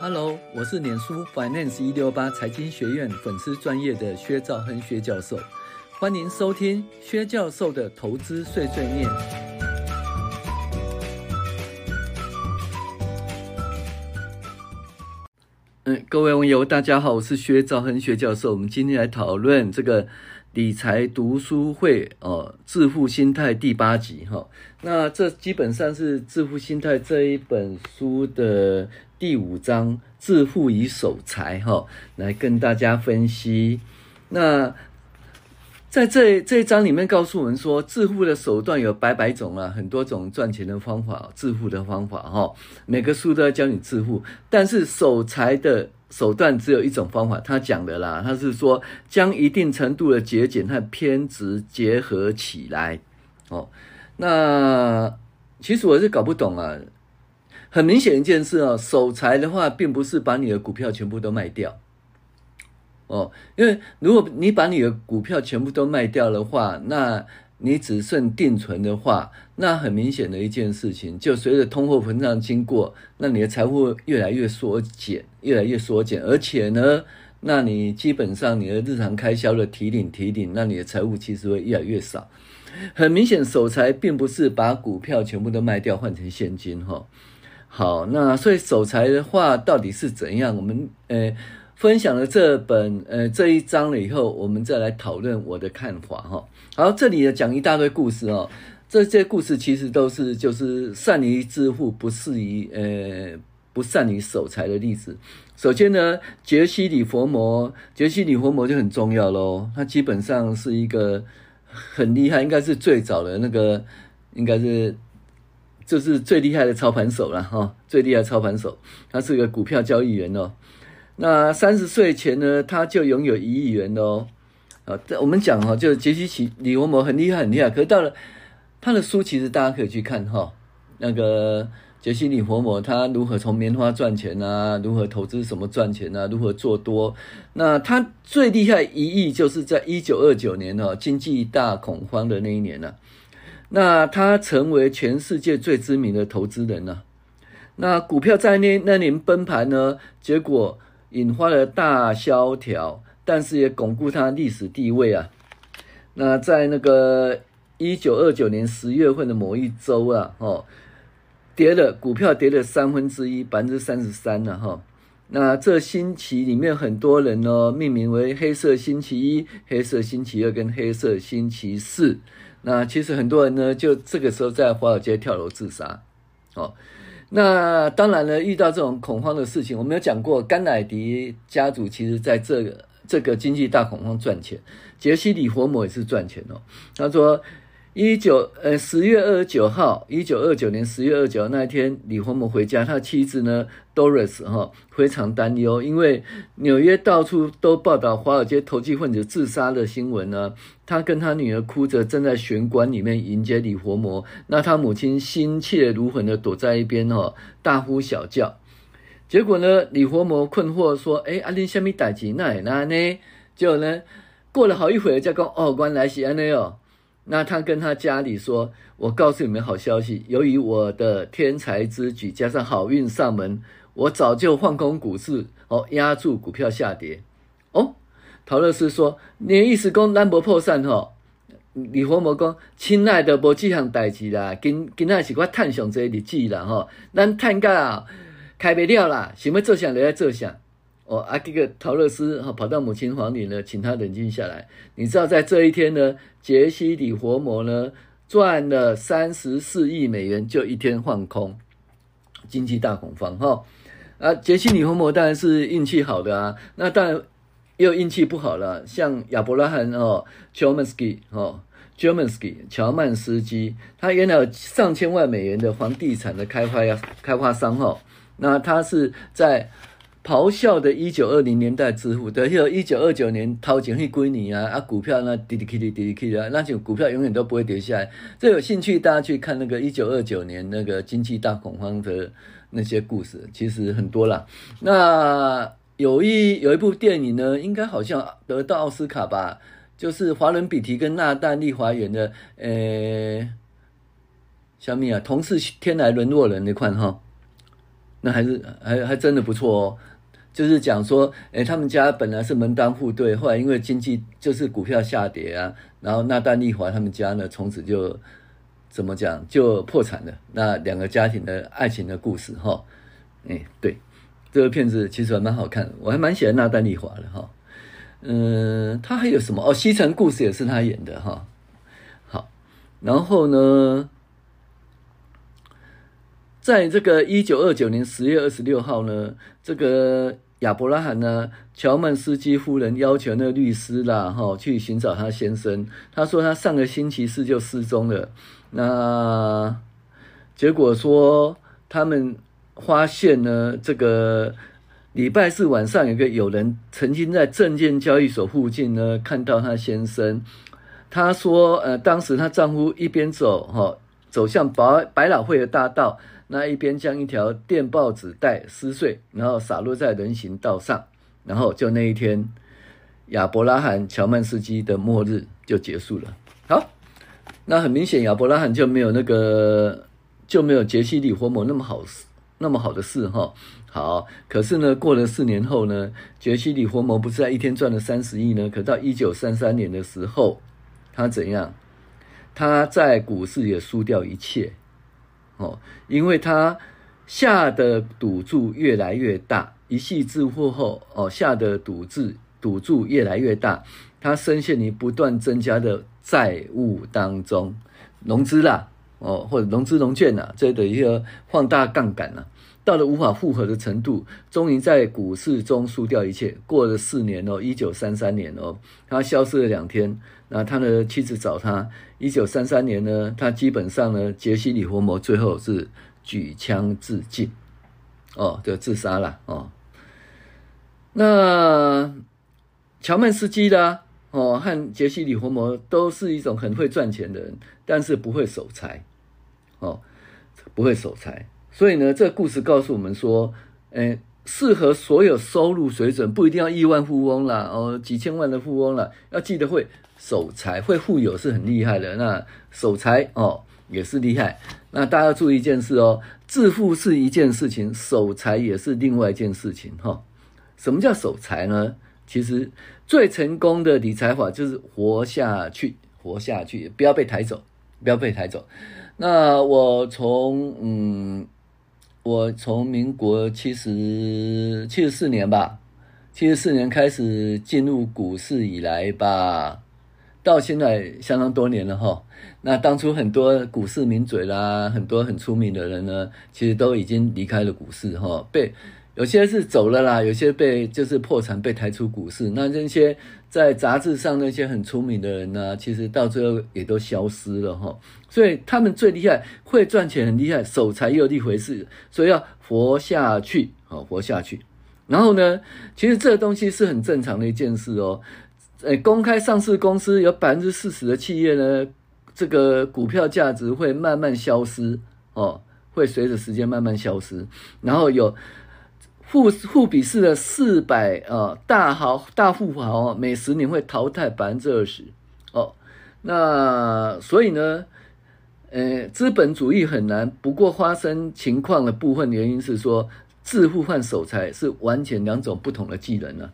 Hello，我是脸书 Finance 一六八财经学院粉丝专业的薛兆亨薛教授，欢迎收听薛教授的投资碎碎念。嗯，各位网友，大家好，我是薛兆亨薛教授。我们今天来讨论这个理财读书会哦，致富心态第八集哈。那这基本上是致富心态这一本书的。第五章致富与守财，哈，来跟大家分析。那在这这一章里面，告诉我们说，致富的手段有百百种啊，很多种赚钱的方法，致富的方法，哈。每个书都要教你致富，但是守财的手段只有一种方法。他讲的啦，他是说将一定程度的节俭和偏执结合起来。哦，那其实我是搞不懂啊。很明显一件事哦，守财的话，并不是把你的股票全部都卖掉，哦，因为如果你把你的股票全部都卖掉的话，那你只剩定存的话，那很明显的一件事情，就随着通货膨胀经过，那你的财富越来越缩减，越来越缩减，而且呢，那你基本上你的日常开销的提领提领，那你的财富其实会越来越少。很明显，守财并不是把股票全部都卖掉换成现金，哈。好，那所以守财的话到底是怎样？我们呃分享了这本呃这一章了以后，我们再来讨论我的看法哈。好，这里呢讲一大堆故事哦，这些故事其实都是就是善于致富，不适宜呃不善于守财的例子。首先呢，杰西·里佛摩，杰西·里佛摩就很重要喽，他基本上是一个很厉害，应该是最早的那个，应该是。就是最厉害的操盘手了哈，最厉害的操盘手，他是个股票交易员哦。那三十岁前呢，他就拥有一亿元哦。啊，我们讲哈，就是杰西·李佛摩很厉害，很厉害。可是到了他的书，其实大家可以去看哈。那个杰西·李佛摩他如何从棉花赚钱啊？如何投资什么赚钱啊？如何做多？那他最厉害一亿，就是在一九二九年哦，经济大恐慌的那一年呢、那他成为全世界最知名的投资人了。那股票在那那年崩盘呢，结果引发了大萧条，但是也巩固他历史地位啊。那在那个一九二九年十月份的某一周啊，哦，跌了股票跌了三分之一，百分之三十三了哈。那这星期里面很多人呢，命名为黑色星期一、黑色星期二跟黑色星期四。那其实很多人呢，就这个时候在华尔街跳楼自杀，哦，那当然了，遇到这种恐慌的事情，我们有讲过，甘乃迪家族其实在这个这个经济大恐慌赚钱，杰西·里佛摩也是赚钱哦，他说。一九呃十月二十九号，一九二九年十月二十九那一天，李佛摩回家，他妻子呢，Doris 哈非常担忧，因为纽约到处都报道华尔街投机分子自杀的新闻呢。他跟他女儿哭着站在玄关里面迎接李佛摩，那他母亲心切如焚的躲在一边哦，大呼小叫。结果呢，李佛摩困惑说：“哎，阿林虾米代志那那呢？”结果呢，过了好一会儿，才讲哦，原来是安尼哦。那他跟他家里说：“我告诉你们好消息，由于我的天才之举加上好运上门，我早就放空股市，哦，压住股票下跌。”哦，陶乐斯说：“你的意思讲咱无破产吼？”李佛摩讲：“亲爱的，无这项代志啦，今今仔是我探上这日子啦吼，咱趁到开不了啦，想要做啥就来做啥。”哦，啊，这个陶乐斯哈跑到母亲房里呢，请他冷静下来。你知道，在这一天呢，杰西·里佛摩呢赚了三十四亿美元，就一天放空，经济大恐慌哈。啊，杰西·里佛摩当然是运气好的啊，那当然又运气不好了，像亚伯拉罕哦，乔曼斯基哦，乔曼斯基，乔曼斯基，他原来有上千万美元的房地产的开发呀，开发商哈，那他是在。咆哮的一九二零年代致富，对，有一九二九年掏钱去归你啊，啊，股票那滴滴滴滴滴滴啊，那就股票永远都不会跌下来。这有兴趣大家去看那个一九二九年那个经济大恐慌的那些故事，其实很多啦。那有一有一部电影呢，应该好像得到奥斯卡吧，就是华伦比提跟娜黛丽华演的，呃，小米啊，同是天来沦落人那款哈。那还是还还真的不错哦。就是讲说，哎，他们家本来是门当户对，后来因为经济就是股票下跌啊，然后那丹丽华他们家呢，从此就怎么讲就破产了。那两个家庭的爱情的故事，哈，哎，对，这个片子其实还蛮好看，我还蛮喜欢那丹丽华的，哈。嗯，他还有什么？哦，西城故事也是他演的，哈。好，然后呢，在这个一九二九年十月二十六号呢，这个。亚伯拉罕呢？乔曼斯基夫人要求那个律师啦，哈，去寻找他先生。他说他上个星期四就失踪了。那结果说他们发现呢，这个礼拜四晚上有个友人曾经在证券交易所附近呢看到他先生。他说，呃，当时他丈夫一边走，哈，走向百百老汇的大道。那一边将一条电报纸袋撕碎，然后洒落在人行道上，然后就那一天，亚伯拉罕·乔曼斯基的末日就结束了。好，那很明显，亚伯拉罕就没有那个就没有杰西·里活摩那么好那么好的事哈。好，可是呢，过了四年后呢，杰西·里活摩不是在一天赚了三十亿呢？可到一九三三年的时候，他怎样？他在股市也输掉一切。哦，因为他下的赌注越来越大，一夕致富后，哦，下的赌注赌注越来越大，他深陷于不断增加的债务当中，融资啦，哦，或者融资融券呐，这的一个放大杠杆呐，到了无法负荷的程度，终于在股市中输掉一切。过了四年哦，一九三三年哦，他消失了两天。那他的妻子找他，一九三三年呢，他基本上呢，杰西·李活摩最后是举枪自尽，哦，就自杀了哦。那乔曼斯基的哦，和杰西·李活摩都是一种很会赚钱的人，但是不会守财，哦，不会守财。所以呢，这个故事告诉我们说，诶，适合所有收入水准，不一定要亿万富翁啦，哦，几千万的富翁啦，要记得会。守财会富有是很厉害的，那守财哦也是厉害。那大家要注意一件事哦，致富是一件事情，守财也是另外一件事情哈、什么叫守财呢？其实最成功的理财法就是活下去，活下去，不要被抬走，不要被抬走。那我从嗯，我从民国七十七十四年吧，七十四年开始进入股市以来吧。到现在相当多年了哈，那当初很多股市名嘴啦，很多很出名的人呢，其实都已经离开了股市哈，被有些是走了啦，有些被就是破产被抬出股市。那那些在杂志上那些很出名的人呢，其实到最后也都消失了哈。所以他们最厉害，会赚钱很厉害，守财又一回事，所以要活下去，好活下去。然后呢，其实这个东西是很正常的一件事哦。诶，公开上市公司有百分之四十的企业呢，这个股票价值会慢慢消失哦，会随着时间慢慢消失。然后有富富比士的四百啊大豪大富豪每十年会淘汰百分之二十哦。那所以呢，呃，资本主义很难。不过发生情况的部分原因是说，致富换守财是完全两种不同的技能呢。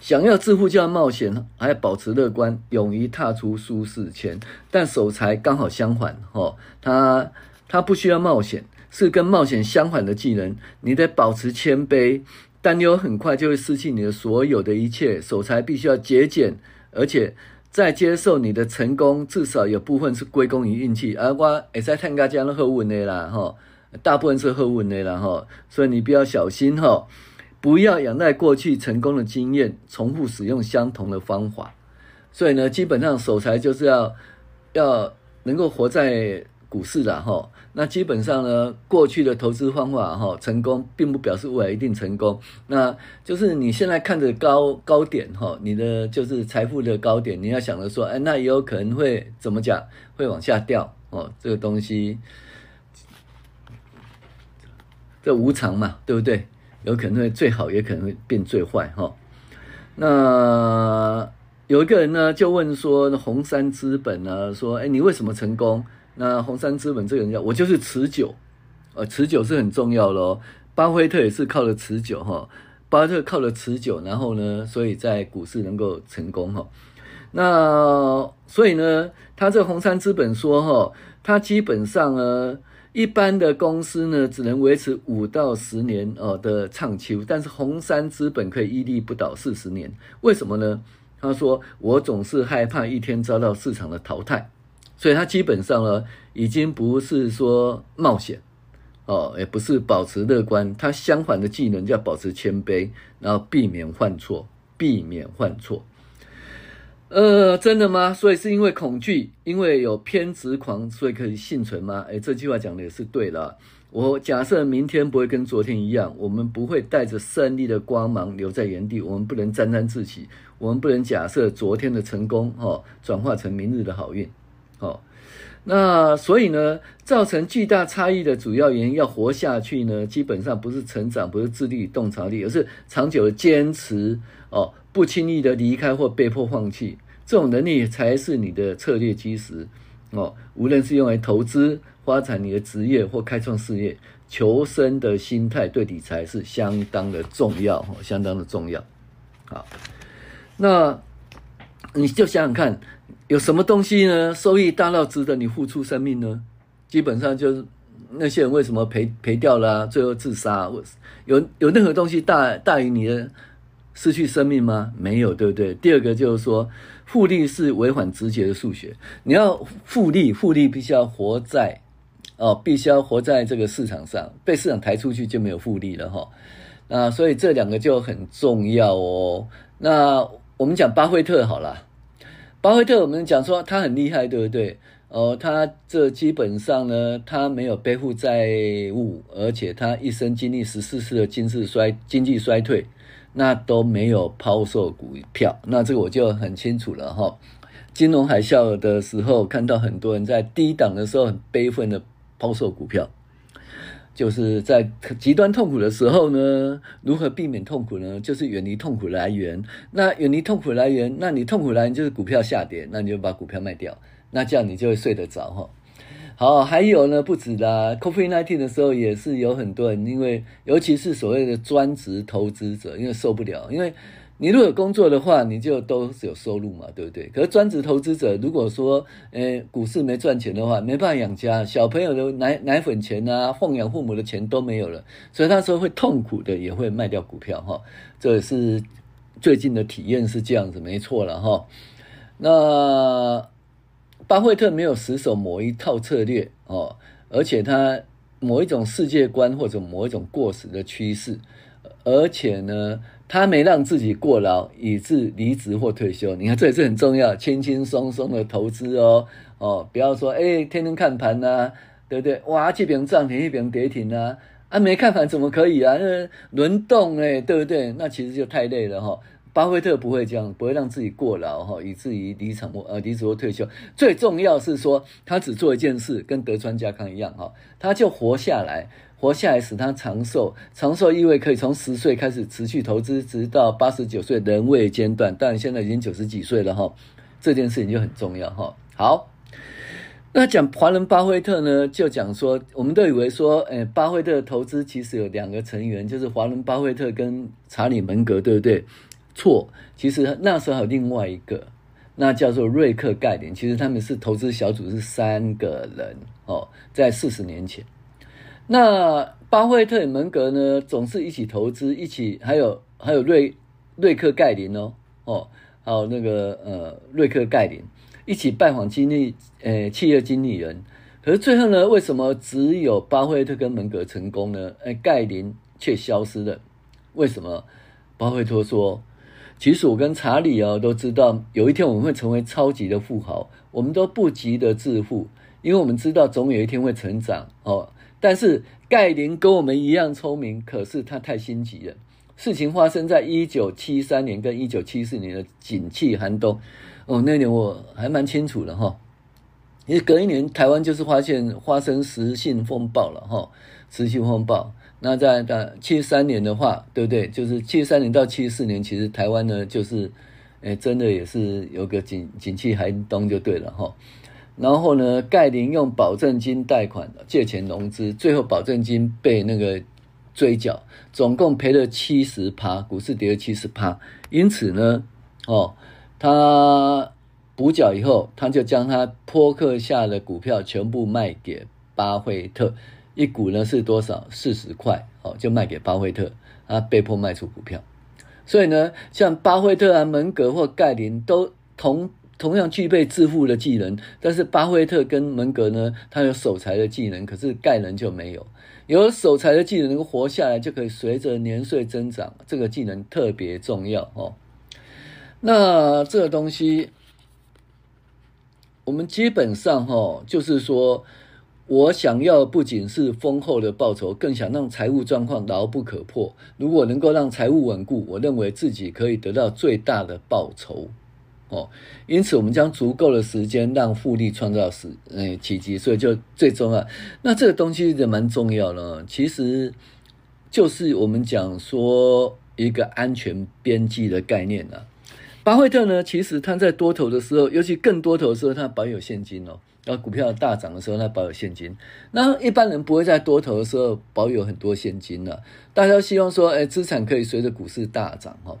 想要致富就要冒险，还要保持乐观，勇于踏出舒适圈。但守财刚好相反，哦，他他不需要冒险，是跟冒险相反的技能。你得保持谦卑，担忧很快就会失去你的所有的一切。守财必须要节俭，而且在接受你的成功，至少有部分是归功于运气。而我也在探家这样的好运的啦，哈，大部分是好运的啦，哈，所以你比较小心，哈。不要仰赖过去成功的经验，重复使用相同的方法。所以呢，基本上守财就是要要能够活在股市的哈。那基本上呢，过去的投资方法哈成功，并不表示未来一定成功。那就是你现在看着高高点哈，你的就是财富的高点，你要想着说，哎，那也有可能会怎么讲，会往下掉哦。这个东西，这无常嘛，对不对？有可能会最好，也可能会变最坏哈。那有一个人呢，就问说：“红杉资本呢？说，哎，你为什么成功？”那红杉资本这个人叫我就是持久，呃，持久是很重要的。巴菲特也是靠了持久哈，巴菲特靠了持久，然后呢，所以在股市能够成功哈。那所以呢，他这红杉资本说哈，他基本上呢，一般的公司呢，只能维持五到十年哦的畅秋，但是红杉资本可以屹立不倒四十年，为什么呢？他说：“我总是害怕一天遭到市场的淘汰，所以他基本上呢，已经不是说冒险，哦，也不是保持乐观，他相反的技能叫保持谦卑，然后避免犯错，避免犯错。呃，真的吗？所以是因为恐惧，因为有偏执狂，所以可以幸存吗？诶，这句话讲的也是对的。”我假设明天不会跟昨天一样，我们不会带着胜利的光芒留在原地，我们不能沾沾自喜，我们不能假设昨天的成功哦转化成明日的好运，哦，那所以呢，造成巨大差异的主要原因，要活下去呢，基本上不是成长，不是智力、洞察力，而是长久的坚持哦，不轻易的离开或被迫放弃，这种能力才是你的策略基石哦，无论是用来投资。发展你的职业或开创事业，求生的心态对理财是相当的重要哦，相当的重要。好，那你就想想看，有什么东西呢？收益大到值得你付出生命呢？基本上就是那些人为什么赔赔掉了，最后自杀？有有任何东西大大于你的失去生命吗？没有，对不对？第二个就是说，复利是违反直觉的数学。你要复利，复利必须要活在。哦，必须要活在这个市场上，被市场抬出去就没有复利了哈。那所以这两个就很重要哦。那我们讲巴菲特好了，巴菲特我们讲说他很厉害，对不对？哦，他这基本上呢，他没有背负债务，而且他一生经历十四次的经济衰经济衰退，那都没有抛售股票。那这个我就很清楚了哈。金融海啸的时候，看到很多人在低档的时候很悲愤的。抛售股票，就是在极端痛苦的时候呢，如何避免痛苦呢？就是远离痛苦来源。那远离痛苦来源，那你痛苦来源就是股票下跌，那你就把股票卖掉，那这样你就会睡得着哈。好，还有呢，不止啦，COVID-19 的时候也是有很多人，因为尤其是所谓的专职投资者，因为受不了，因为。你如果有工作的话，你就都是有收入嘛，对不对？可是专职投资者，如果说，呃，股市没赚钱的话，没办法养家，小朋友的奶奶粉钱啊，奉养父母的钱都没有了，所以那时候会痛苦的，也会卖掉股票哈。这也是最近的体验是这样子，没错了哈。那巴菲特没有死守某一套策略哦，而且他某一种世界观或者某一种过时的趋势，而且呢。他没让自己过劳，以致离职或退休。你看，这也是很重要，轻轻松松的投资哦，哦，不要说，哎，天天看盘呐、对不对？哇，这边涨停，那边跌停啊，啊，没看盘怎么可以啊？那轮动哎，对不对？那其实就太累了哈、巴菲特不会这样，不会让自己过劳哈，以至于离场或呃离职或退休。最重要是说，他只做一件事，跟德川家康一样哈，他就活下来。活下来使他长寿，长寿意味可以从十岁开始持续投资，直到八十九岁人未间断。但现在已经九十几岁了哈，这件事情就很重要哈。好，那讲华伦巴菲特呢，就讲说，我们都以为说，诶，巴菲特投资其实有两个成员，就是华伦巴菲特跟查理蒙格，对不对？错，其实那时候还有另外一个，那叫做瑞克盖林。其实他们是投资小组是三个人哦，在四十年前。那巴菲特与蒙格呢，总是一起投资，一起还有还有瑞瑞克盖林哦哦，还有那个呃瑞克盖林一起拜访经理呃企业经理人，可是最后呢，为什么只有巴菲特跟门格成功呢？哎，盖林却消失了，为什么？巴菲特说，其实我跟查理啊都知道，有一天我们会成为超级的富豪，我们都不急着致富，因为我们知道总有一天会成长哦。但是盖林跟我们一样聪明，可是他太心急了。事情发生在一九七三年跟一九七四年的景气寒冬。哦，那年我还蛮清楚的哈，因为隔一年台湾就是发现发生石信风暴了哈，石信风暴。那在的七三年的话，对不对？就是七三年到七四年，其实台湾呢就是，诶，真的也是有个景景气寒冬就对了哈。然后呢，盖林用保证金贷款借钱融资，最后保证金被那个追缴，总共赔了七十趴，股市跌了七十趴。因此呢，哦，他补缴以后，他就将他波克下的股票全部卖给巴菲特，一股呢是多少？四十块，哦，就卖给巴菲特，他被迫卖出股票。所以呢，像巴菲特啊、门格或盖林都同同样具备致富的技能，但是巴菲特跟门格呢，他有守财的技能，可是盖林就没有。有守财的技能，能够活下来，就可以随着年岁增长，这个技能特别重要哦。那这个东西，我们基本上哈，就是说。我想要不仅是丰厚的报酬，更想让财务状况牢不可破。如果能够让财务稳固，我认为自己可以得到最大的报酬。哦，因此我们将足够的时间让复利创造时，嗯，奇迹。所以就最重要。那这个东西也蛮重要的，其实就是我们讲说一个安全边际的概念啊。巴菲特呢，其实他在多头的时候，尤其更多头的时候，他保有现金哦。然后股票大涨的时候，他保有现金。那一般人不会在多头的时候保有很多现金了。大家都希望说，哎，资产可以随着股市大涨哈。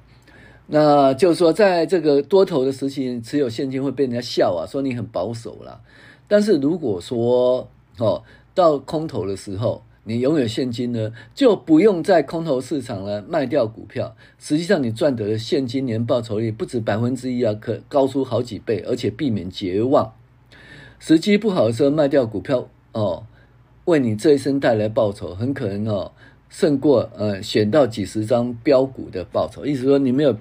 那就是说，在这个多头的时期，持有现金会被人家笑啊，说你很保守啦。但是如果说哦，到空头的时候，你拥有现金呢，就不用在空头市场呢卖掉股票。实际上，你赚得的现金年报酬率不止百分之一啊，可高出好几倍，而且避免绝望。时机不好的时候卖掉股票哦，为你这一生带来报酬，很可能哦胜过呃选到几十张标股的报酬。意思说你没有，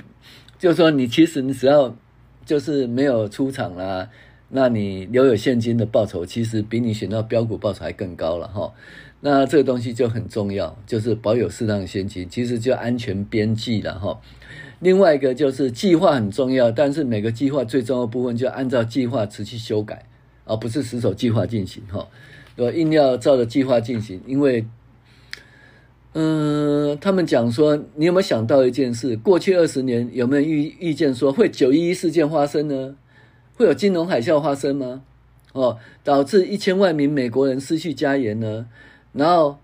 就是说你其实你只要就是没有出场啦，那你留有现金的报酬，其实比你选到标股报酬还更高了哈。那这个东西就很重要，就是保有适当的现金，其实就安全边际了哈。另外一个就是计划很重要，但是每个计划最重要的部分就按照计划持续修改。而不是死守计划进行哈，我硬要照着计划进行，因为，嗯，他们讲说，你有没有想到一件事？过去二十年有没有预预见说会九一一事件发生呢？会有金融海啸发生吗？哦，导致一千万名美国人失去家园呢？然后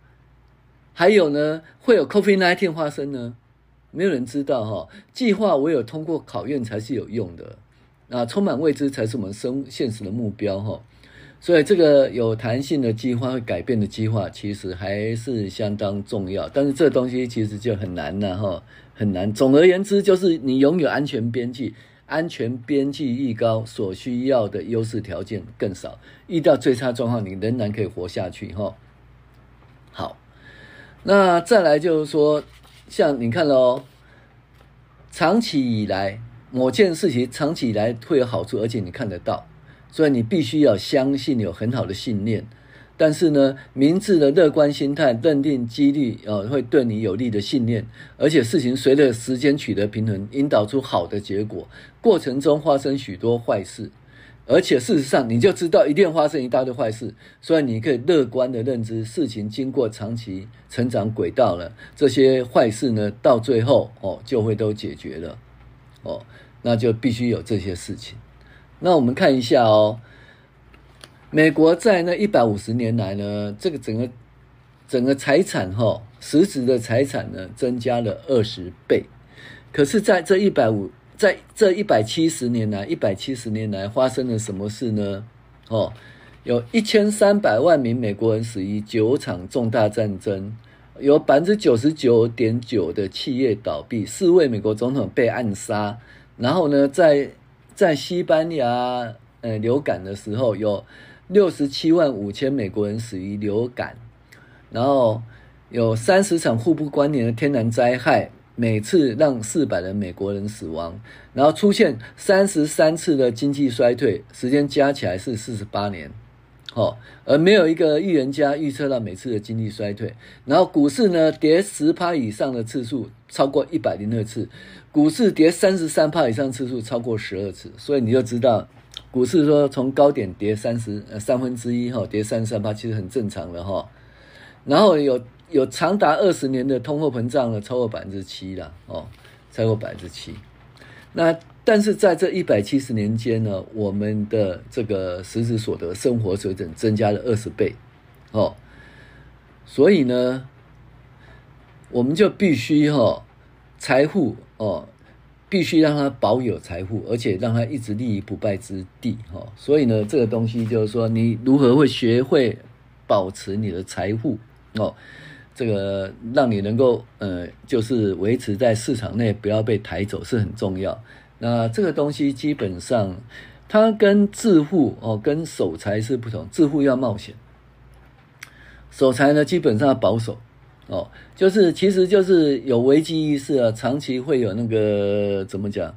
还有呢，会有 COVID-19 发生呢？没有人知道哈，计划唯有通过考验才是有用的。啊，充满未知才是我们生现实的目标哈，所以这个有弹性的计划会改变的计划，其实还是相当重要。但是这东西其实就很难了哈，很难。总而言之，就是你拥有安全边际，安全边际愈高，所需要的优势条件更少。遇到最差状况，你仍然可以活下去哈。那再来就是说，像你看喽，长期以来。某件事情长期以来会有好处，而且你看得到，所以你必须要相信有很好的信念。但是呢，明智的乐观心态，认定几率呃会对你有利的信念，而且事情随着时间取得平衡，引导出好的结果。过程中发生许多坏事，而且事实上你就知道一定发生一大堆坏事，所以你可以乐观的认知，事情经过长期成长轨道了，这些坏事呢到最后哦就会都解决了哦。那就必须有这些事情。那我们看一下哦，美国在那一百五十年来呢，这个整个整个财产哈，实质的财产呢增加了二十倍。可是，在这一百五，在这一百七十年来，一百七十年来发生了什么事呢？哦，有一千三百万名美国人死于九场重大战争，有百分之九十九点九的企业倒闭，四位美国总统被暗杀。然后呢，在在西班牙呃流感的时候，有六十七万五千美国人死于流感，然后有三十场互不关联的天然灾害，每次让四百人美国人死亡，然后出现三十三次的经济衰退，时间加起来是四十八年。哦，而没有一个预言家预测到每次的经济衰退。然后股市呢，跌十趴以上的次数超过一百零二次，股市跌三十三趴以上次数超过十二次。所以你就知道，股市说从高点跌三十呃三分之一哈，跌三十三趴其实很正常的哈。然后有有长达二十年的通货膨胀了超过百分之七了哦，超过百分之七。那但是在这一百七十年间呢，我们的这个实质所得生活水准增加了二十倍，哦，所以呢，我们就必须哈、哦、财富哦。必须让它保有财富，而且让它一直立于不败之地，哈。所以呢，这个东西就是说，你如何会学会保持你的财富哦？这个让你能够呃，就是维持在市场内，不要被抬走，是很重要。那这个东西基本上，它跟致富哦，跟守财是不同。致富要冒险，守财呢，基本上保守。哦，就是，其实就是有危机意识啊，长期会有那个怎么讲，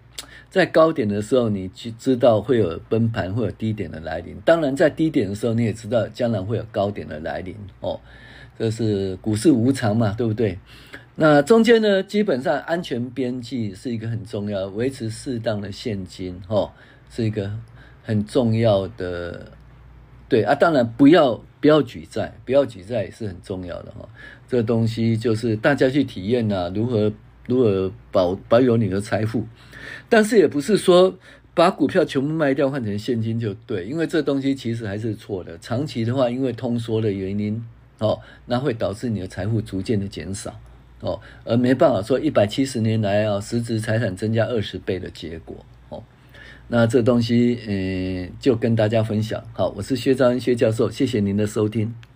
在高点的时候，你去知道会有崩盘，会有低点的来临。当然，在低点的时候，你也知道将来会有高点的来临。哦，这是股市无常嘛，对不对？那中间呢，基本上安全边际是一个很重要，维持适当的现金，哦，是一个很重要的。对啊，当然不要不要举债，不要举债也是很重要的哈。这东西就是大家去体验啊，如何如何保保有你的财富，但是也不是说把股票全部卖掉换成现金就对，因为这东西其实还是错的。长期的话，因为通缩的原因哦，那会导致你的财富逐渐的减少哦，而没办法说一百七十年来啊，实质财产增加二十倍的结果。哦那这东西，嗯，就跟大家分享。好，我是薛兆恩薛教授，谢谢您的收听。